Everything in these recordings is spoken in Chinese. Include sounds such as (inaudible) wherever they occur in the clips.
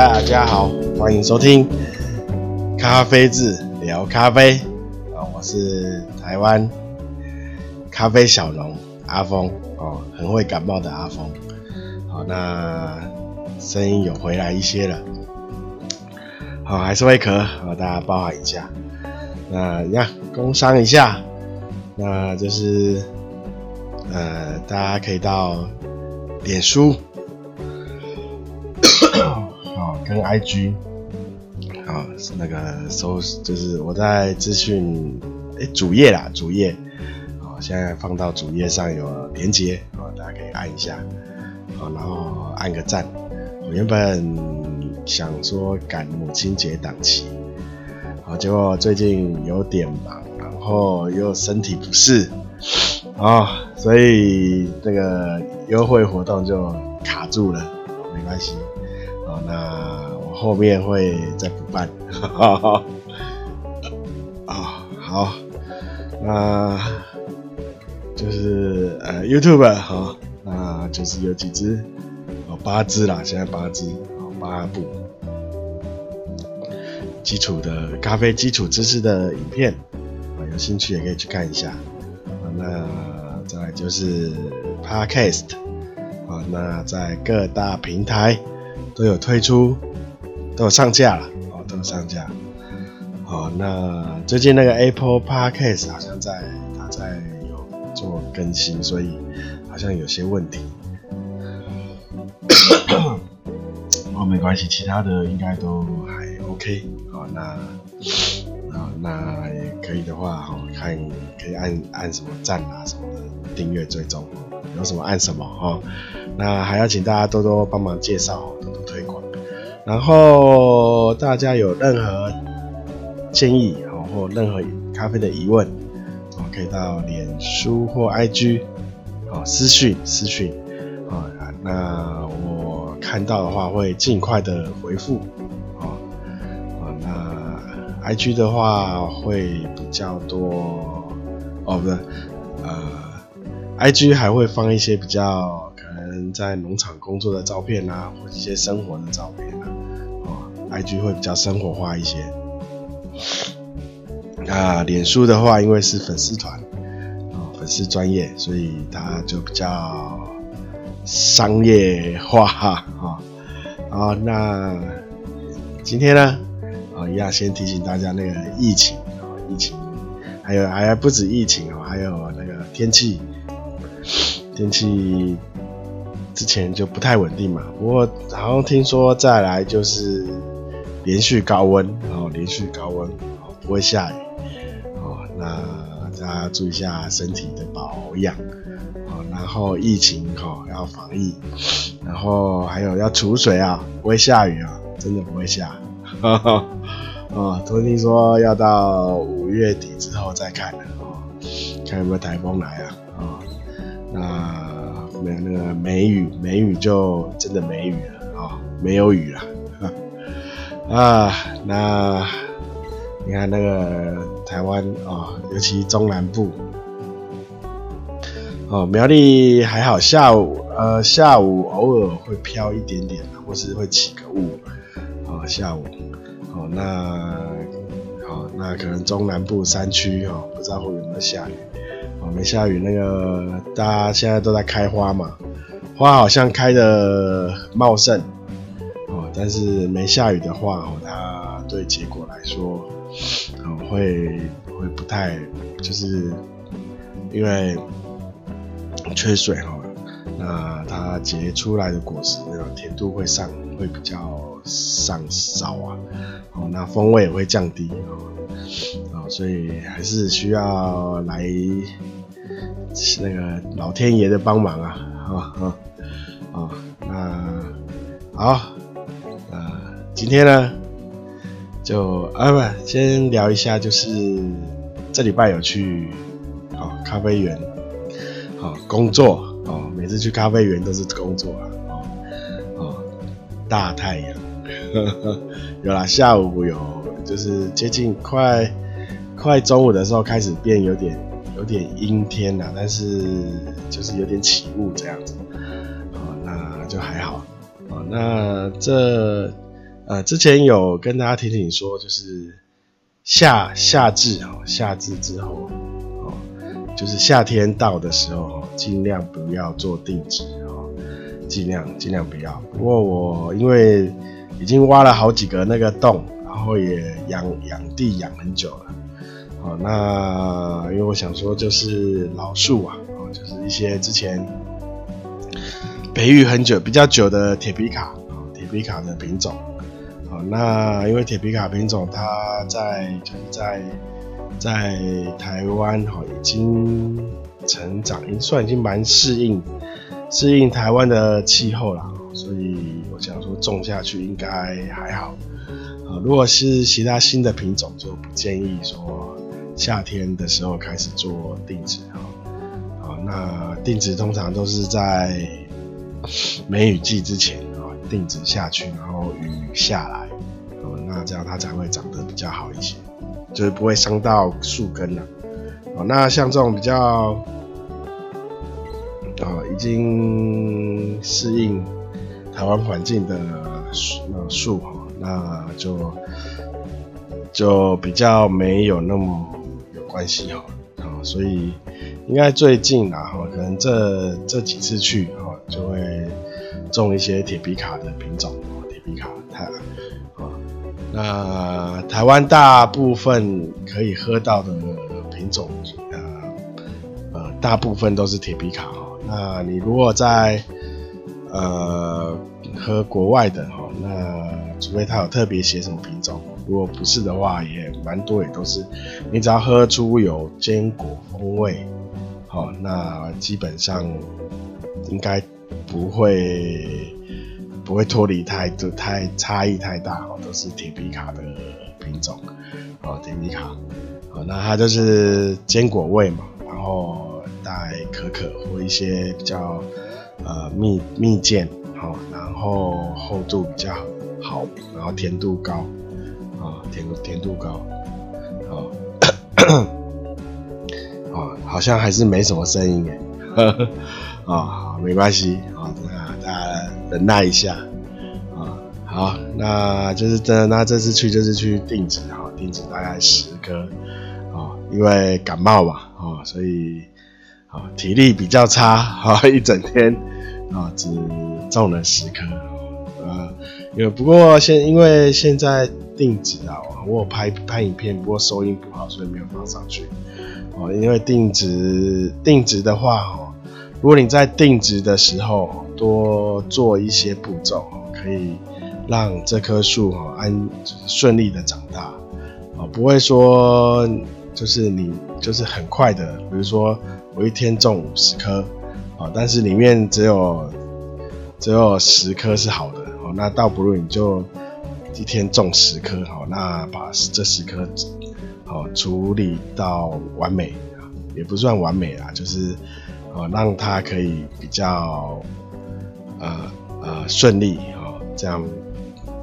大家好，欢迎收听咖啡志聊咖啡啊，我是台湾咖啡小农阿峰哦，很会感冒的阿峰。好，那声音有回来一些了，好，还是会咳，好，大家包涵一下。那呀，工商一下，那就是呃，大家可以到脸书。跟 IG，啊，是那个搜，就是我在资讯诶主页啦，主页，啊，现在放到主页上有连接，啊，大家可以按一下，啊，然后按个赞。我原本想说赶母亲节档期，啊，结果最近有点忙，然后又身体不适，啊，所以这个优惠活动就卡住了，没关系。那后面会再补办，(laughs) 啊、哦，好，那就是呃 YouTube 好，那就是有几支哦，八支啦，现在八支哦，八部基础的咖啡基础知识的影片啊，有兴趣也可以去看一下啊。那再来就是 Podcast 啊，那在各大平台。都有推出，都上架了哦，都上架。好，那最近那个 Apple Podcast 好像在它在有做更新，所以好像有些问题。(coughs) 哦，没关系，其他的应该都还 OK。好，那啊，那也可以的话，好看可以按按什么赞啊什么的，订阅追踪，有什么按什么哈。那还要请大家多多帮忙介绍，多多推广。然后大家有任何建议啊，或任何咖啡的疑问，可以到脸书或 IG 私讯私讯啊。那我看到的话会尽快的回复啊。那 IG 的话会比较多哦，不是，呃，IG 还会放一些比较。能在农场工作的照片啊，或者一些生活的照片啊，哦，IG 会比较生活化一些。啊，脸书的话，因为是粉丝团，哦，粉丝专业，所以它就比较商业化哈。啊，那今天呢，啊，一样先提醒大家那个疫情啊，疫情，还有还不止疫情啊，还有那个天气，天气。之前就不太稳定嘛，不过好像听说再来就是连续高温，然后连续高温，不会下雨，哦，那大家注意一下身体的保养，哦，然后疫情哈要防疫，然后还有要储水啊，不会下雨啊，真的不会下，哈哈，哦，都听说要到五月底之后再看了，哦，看有没有台风来啊，哦，那。没有那个梅雨，梅雨就真的梅雨了啊、哦，没有雨了 (laughs) 啊。那你看那个台湾啊、哦，尤其中南部哦，苗栗还好，下午呃下午偶尔会飘一点点，或是会起个雾啊、哦。下午哦，那、哦，那可能中南部山区哦，不知道会有没有下雨。没下雨，那个大家现在都在开花嘛，花好像开的茂盛，哦，但是没下雨的话，它对结果来说，会会不太，就是因为缺水哈，那它结出来的果实那种甜度会上，会比较上少啊，哦，那风味也会降低哦。所以还是需要来是那个老天爷的帮忙啊！啊啊啊！那好，呃，今天呢，就啊不，先聊一下，就是这礼拜有去啊咖啡园啊工作啊，每次去咖啡园都是工作啊啊，大太阳，(laughs) 有啦，下午有，就是接近快。快中午的时候开始变有点有点阴天了，但是就是有点起雾这样子，哦，那就还好，哦，那这呃，之前有跟大家提醒说，就是夏夏至哦，夏至之后哦，就是夏天到的时候，尽量不要做定植哦，尽量尽量不要。不过我因为已经挖了好几个那个洞，然后也养养地养很久了，哦，那因为我想说，就是老树啊，哦，就是一些之前培育很久、比较久的铁皮卡，铁皮卡的品种。哦那因为铁皮卡品种，它在就是在在台湾哈，已经成长，已经算已经蛮适应适应台湾的气候了，所以我想说种下去应该还好。啊，如果是其他新的品种，就不建议说夏天的时候开始做定植哈。啊，那定植通常都是在梅雨季之前啊，定植下去，然后雨下来。哦那这样它才会长得比较好一些，就是不会伤到树根了。哦，那像这种比较，哦，已经适应台湾环境的树，那树哈，那就就比较没有那么关系哈。啊，所以应该最近啊，哈，可能这这几次去哈，就会种一些铁皮卡的品种，铁皮卡它。那台湾大部分可以喝到的品种，呃呃，大部分都是铁皮卡哈。那你如果在呃喝国外的哈，那除非它有特别写什么品种，如果不是的话，也蛮多也都是。你只要喝出有坚果风味，好，那基本上应该不会。不会脱离太多太差异太大哦，都是铁皮卡的品种哦，铁皮卡哦，那它就是坚果味嘛，然后带可可或一些比较呃蜜蜜饯好，然后厚度比较好，然后甜度高啊，甜甜度高啊，啊，好像还是没什么声音哎，啊，好，没关系啊，那大家。忍耐一下，啊，好，那就是真的，那这次去就是去定植，哈，定植大概十颗，啊，因为感冒嘛，啊，所以，啊，体力比较差，啊，一整天，啊，只种了十颗，啊，有不过现因为现在定植啊，我有拍拍影片，不过收音不好，所以没有放上去，哦，因为定植定植的话，哦。如果你在定植的时候多做一些步骤，可以让这棵树哦安顺利的长大，啊，不会说就是你就是很快的，比如说我一天种五十颗，啊，但是里面只有只有十颗是好的，那倒不如你就一天种十颗，好，那把这十颗好处理到完美，也不算完美啦，就是。哦，让它可以比较呃呃顺利哦，这样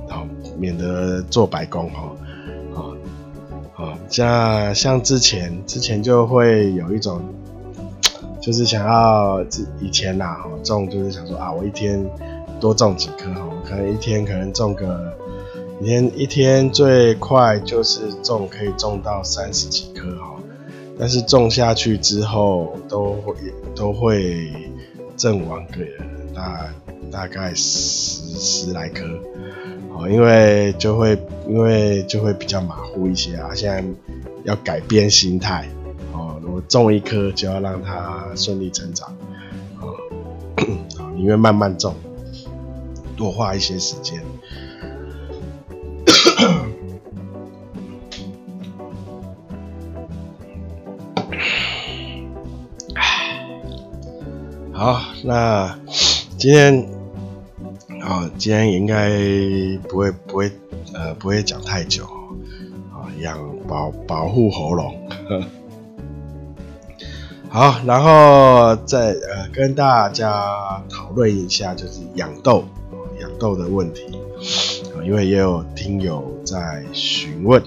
好，免得做白工哈，好，好，像像之前之前就会有一种，就是想要以前呐，哈，种就是想说啊，我一天多种几颗哈，可能一天可能种个一天一天最快就是种可以种到三十几颗哈。但是种下去之后，都会都会阵亡个大大概十十来颗，哦，因为就会因为就会比较马虎一些啊。现在要改变心态，哦，如果种一颗就要让它顺利成长，哦，(coughs) 因为慢慢种，多花一些时间。(coughs) 好，那今天，啊，今天应该不会不会呃不会讲太久，啊，养保保护喉咙，(laughs) 好，然后再呃跟大家讨论一下就是养豆痘的问题，啊，因为也有听友在询问，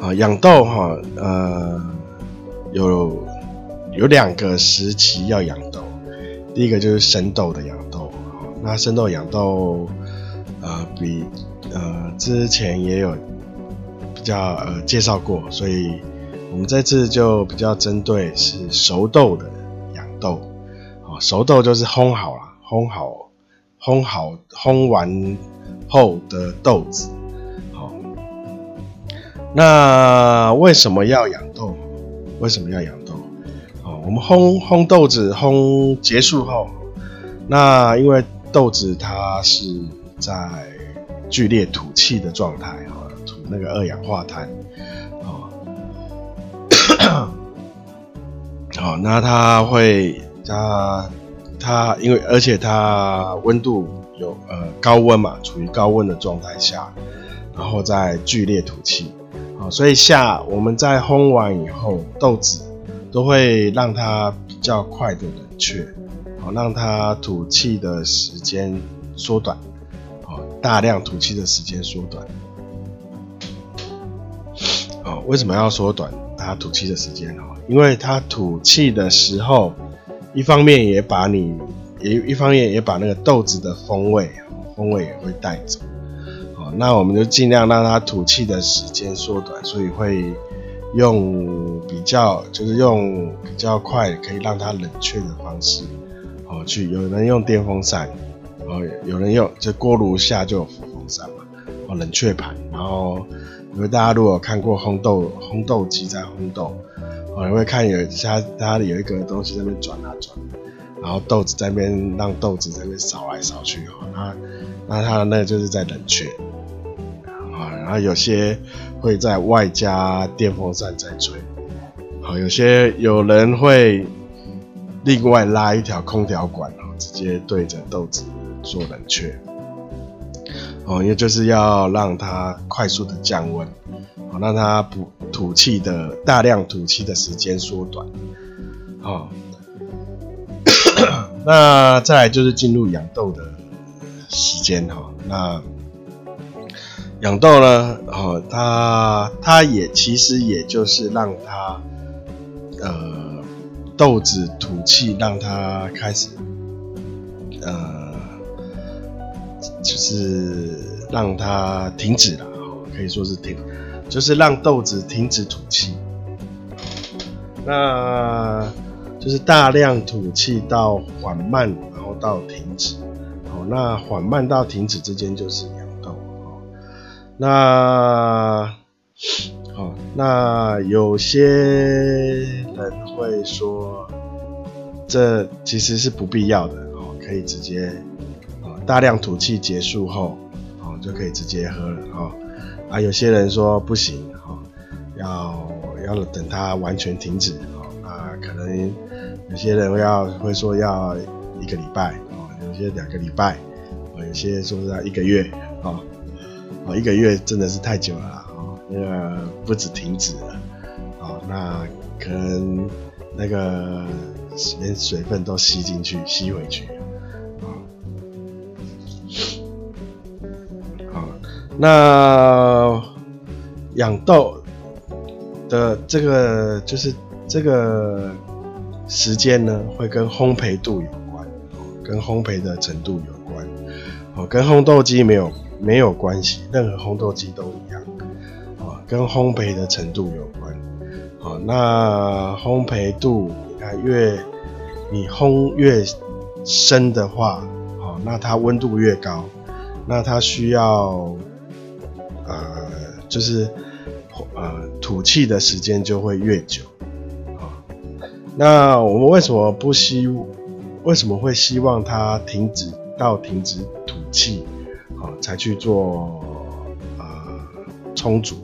啊，养豆哈，呃有。有两个时期要养豆，第一个就是生豆的养豆，那生豆养豆，呃，比呃之前也有比较呃介绍过，所以我们这次就比较针对是熟豆的养豆，哦，熟豆就是烘好了，烘好，烘好，烘完后的豆子，好，那为什么要养豆？为什么要养豆？哦，我们烘烘豆子烘结束后，那因为豆子它是在剧烈吐气的状态，啊，吐那个二氧化碳，哦，(coughs) 好，那它会它它因为而且它温度有呃高温嘛，处于高温的状态下，然后再剧烈吐气。所以下我们在烘完以后，豆子都会让它比较快的冷却，好，让它吐气的时间缩短，好，大量吐气的时间缩短。好，为什么要缩短它吐气的时间？哦，因为它吐气的时候，一方面也把你，也一方面也把那个豆子的风味，风味也会带走。那我们就尽量让它吐气的时间缩短，所以会用比较，就是用比较快可以让它冷却的方式，哦，去有人用电风扇，哦，有人用这锅炉下就有风扇嘛，哦，冷却盘，然后因为大家如果看过烘豆烘豆机在烘豆，哦，你会看有它它有一个东西在那边转啊转，然后豆子在那边让豆子在那边扫来扫去，哦，那那它那个就是在冷却。啊然后有些会在外加电风扇在吹，好，有些有人会另外拉一条空调管，然后直接对着豆子做冷却，哦，因为就是要让它快速的降温，好，让它不吐气的大量吐气的时间缩短，好，那再来就是进入养豆的时间哈，那。养豆呢，哦，它它也其实也就是让它，呃，豆子吐气，让它开始，呃，就是让它停止了，可以说是停，就是让豆子停止吐气，那就是大量吐气到缓慢，然后到停止，哦，那缓慢到停止之间就是。那好，那有些人会说，这其实是不必要的哦，可以直接，大量吐气结束后哦，就可以直接喝了哦。啊，有些人说不行哦，要要等它完全停止哦。啊，可能有些人要会说要一个礼拜哦，有些两个礼拜哦，有些说是要一个月哦。哦，一个月真的是太久了哦，那个不止停止了，哦，那可能那个连水分都吸进去、吸回去，那养豆的这个就是这个时间呢，会跟烘焙度有关，跟烘焙的程度有关，哦，跟烘豆机没有。没有关系，任何烘豆机都一样，啊，跟烘焙的程度有关，哦，那烘焙度，你看越你烘越深的话，哦，那它温度越高，那它需要，呃，就是呃吐气的时间就会越久，啊，那我们为什么不希，为什么会希望它停止到停止吐气啊？才去做呃充足，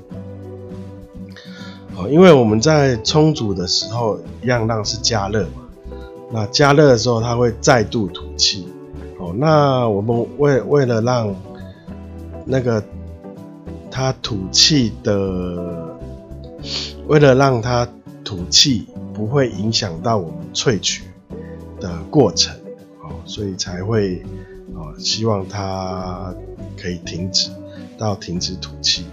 好，因为我们在充足的时候，一样让是加热嘛，那加热的时候它会再度吐气，哦，那我们为为了让那个它吐气的，为了让它吐气不会影响到我们萃取的过程，哦，所以才会哦希望它。可以停止到停止吐气，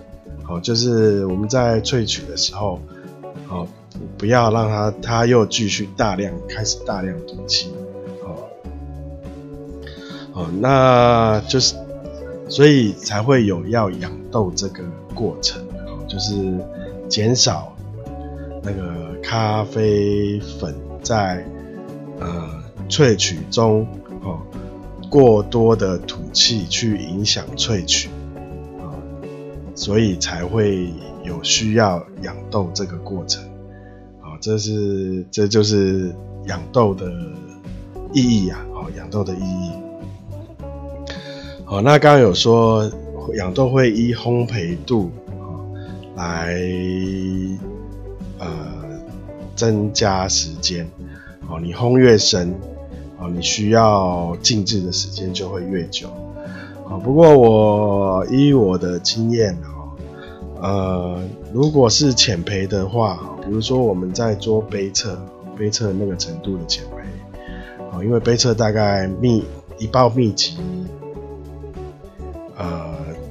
好，就是我们在萃取的时候，好，不要让它它又继续大量开始大量吐气，好，好，那就是所以才会有要养豆这个过程，就是减少那个咖啡粉在呃萃取中哦过多的土气去影响萃取啊，所以才会有需要养豆这个过程啊，这是这就是养豆的意义啊，哦，养豆的意义。好，那刚刚有说养豆会依烘焙度来呃增加时间，哦，你烘越深，哦，你需要静置的时间就会越久，啊，不过我依我的经验呃，如果是浅焙的话，比如说我们在做杯测，杯测那个程度的浅焙，啊，因为杯测大概密一包密集。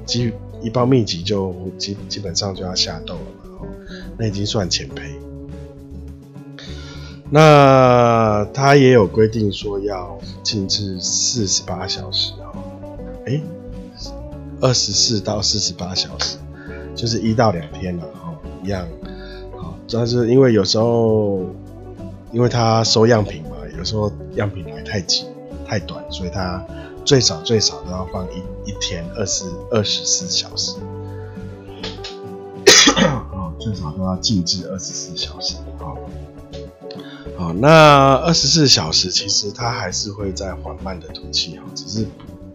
呃，基一包密集就基基本上就要下豆了，那已经算浅焙。那它也有规定说要静置四十八小时哦，哎，二十四到四十八小时，就是一到两天了哦，一样。好，但是因为有时候，因为他收样品嘛，有时候样品来太急太短，所以他。最少最少都要放一一天二十二十四小时，(coughs) 哦，最少都要静置二十四小时，哦，好，那二十四小时其实它还是会在缓慢的吐气，哈，只是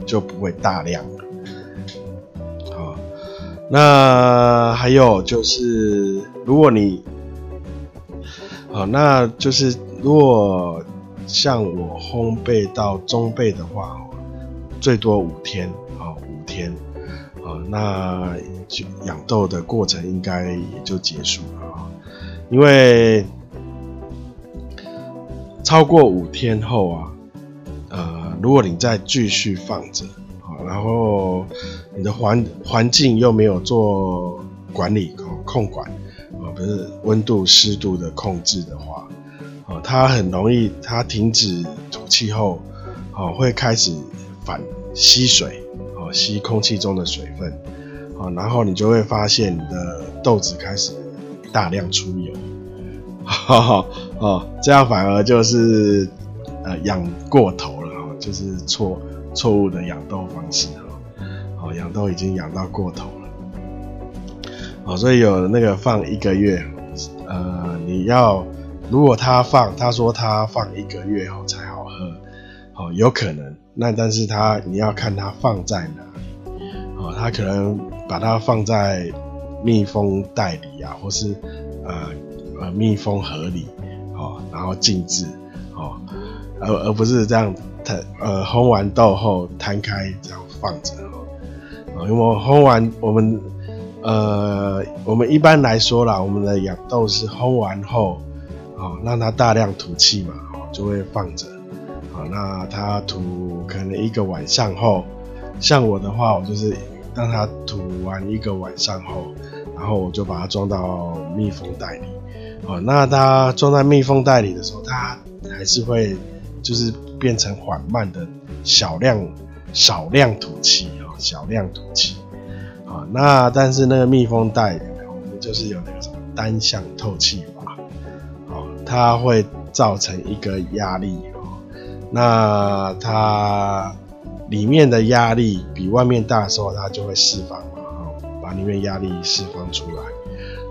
就不会大量了，好，那还有就是如果你，好，那就是如果像我烘焙到中焙的话。最多五天啊，五天啊，那养豆的过程应该也就结束了啊。因为超过五天后啊，呃，如果你再继续放着啊，然后你的环环境又没有做管理控管啊，不是温度湿度的控制的话啊，它很容易它停止吐气后啊，会开始。反吸水哦，吸空气中的水分啊，然后你就会发现你的豆子开始大量出油，(laughs) 哈哈哦，这样反而就是呃养过头了哦，就是错错误的养豆方式哈，哦养豆已经养到过头了，哦，所以有那个放一个月，呃，你要如果他放，他说他放一个月后才，哦，有可能。那但是它你要看它放在哪里哦，它可能把它放在密封袋里啊，或是呃呃密封盒里哦，然后静置哦，而而不是这样摊呃烘完豆后摊开这样放着哦，因为烘完我们呃我们一般来说啦，我们的养豆是烘完后哦让它大量吐气嘛，哦就会放着。那它吐可能一个晚上后，像我的话，我就是让它吐完一个晚上后，然后我就把它装到密封袋里。哦，那它装在密封袋里的时候，它还是会就是变成缓慢的小量少量吐气哦，小量吐气。啊，那但是那个密封袋我们就是有那个什么单向透气阀，哦，它会造成一个压力。那它里面的压力比外面大的时候，它就会释放嘛，哦，把里面压力释放出来，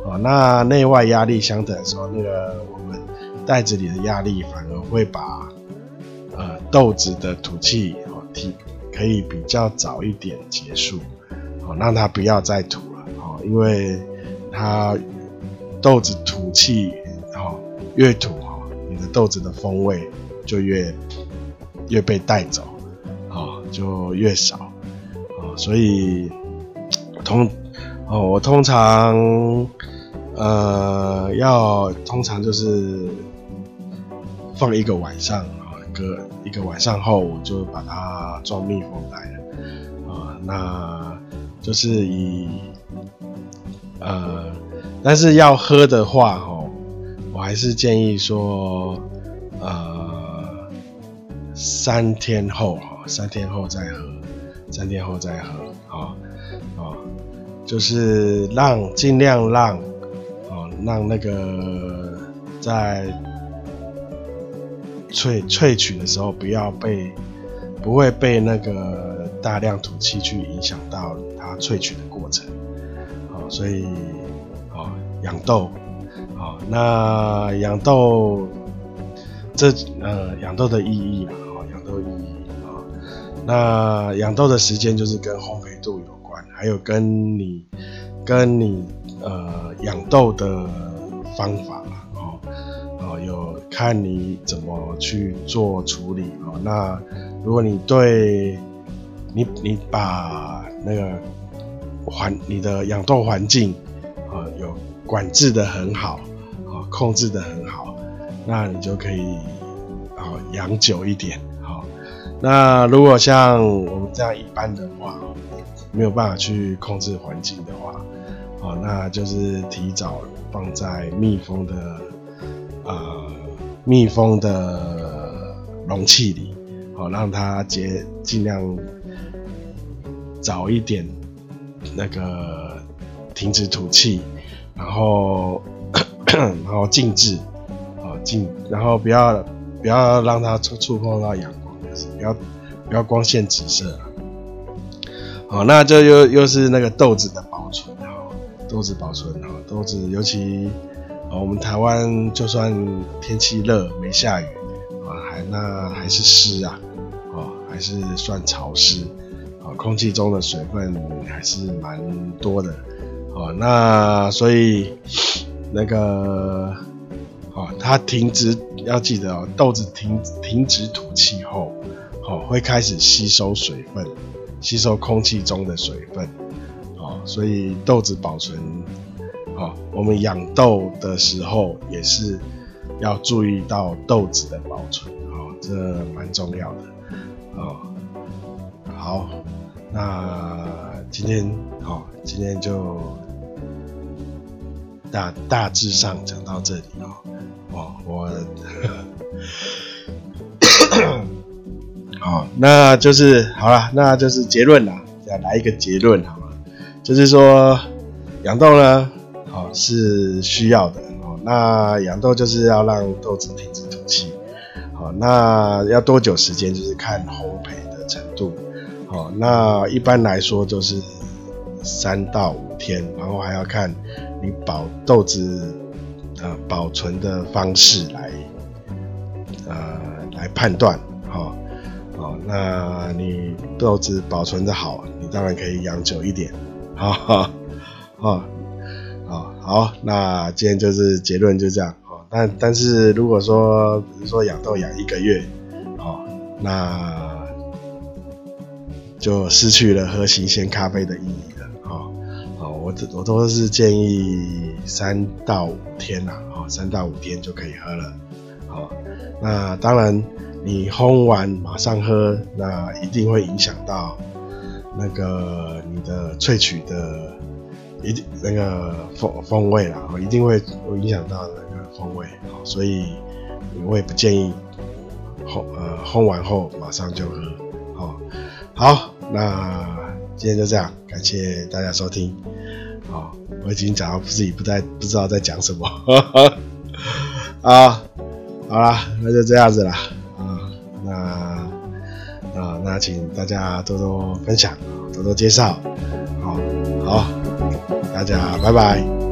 哦，那内外压力相等的时候，那个我们袋子里的压力反而会把呃豆子的吐气哦提可以比较早一点结束，哦，让它不要再吐了，哦，因为它豆子吐气哦越吐哦，你的豆子的风味就越。越被带走，哦，就越少，哦，所以通，哦，我通常，呃，要通常就是放一个晚上，啊，隔一个晚上后，我就把它装密封袋了，啊，那就是以，呃，但是要喝的话，哦，我还是建议说，呃。三天后哈，三天后再喝，三天后再喝。啊啊，就是让尽量让啊让那个在萃萃取的时候不要被不会被那个大量土气去影响到它萃取的过程，啊，所以啊养豆啊，那养豆这呃养豆的意义啊，豆意义。那养豆的时间就是跟烘焙度有关，还有跟你跟你呃养豆的方法哦哦，有看你怎么去做处理哦。那如果你对你你把那个环你的养豆环境啊有管制的很好啊，控制的很好，那你就可以啊养久一点。那如果像我们这样一般的话，没有办法去控制环境的话，啊，那就是提早放在密封的呃密封的容器里，哦，让它结尽量早一点那个停止吐气，然后 (coughs) 然后静置，啊静，然后不要不要让它触触碰到氧不要不要光线直射，好，那这又又是那个豆子的保存哈，豆子保存哈，豆子尤其我们台湾就算天气热没下雨啊，还那还是湿啊，哦，还是算潮湿啊，空气中的水分还是蛮多的，哦，那所以那个哦，它停止要记得哦，豆子停停止吐气后。哦，会开始吸收水分，吸收空气中的水分，哦，所以豆子保存，哦，我们养豆的时候也是要注意到豆子的保存，哦，这蛮重要的，哦，好，那今天，哦，今天就大大致上讲到这里哦，哦，我。好，那就是好了，那就是结论了，再来一个结论好吗？就是说养豆呢，好是需要的哦。那养豆就是要让豆子停止吐气，好，那要多久时间？就是看烘焙的程度，好，那一般来说就是三到五天，然后还要看你保豆子呃保存的方式来呃来判断，那你豆子保存的好，你当然可以养久一点，哈哈，啊，好，那今天就是结论就这样，哦但但是如果说，比如说养豆养一个月，哦，那就失去了喝新鲜咖啡的意义了，哦，我我都是建议三到五天呐，哦，三到五天就可以喝了，好，那当然。你烘完马上喝，那一定会影响到那个你的萃取的一定那个风风味啦，一定会会影响到那个风味，所以我也不建议烘呃烘完后马上就喝，好，好，那今天就这样，感谢大家收听，好，我已经讲到自己不太不知道在讲什么，(laughs) 啊，好啦，那就这样子啦。那啊，那请大家多多分享，多多介绍，好，好，大家拜拜。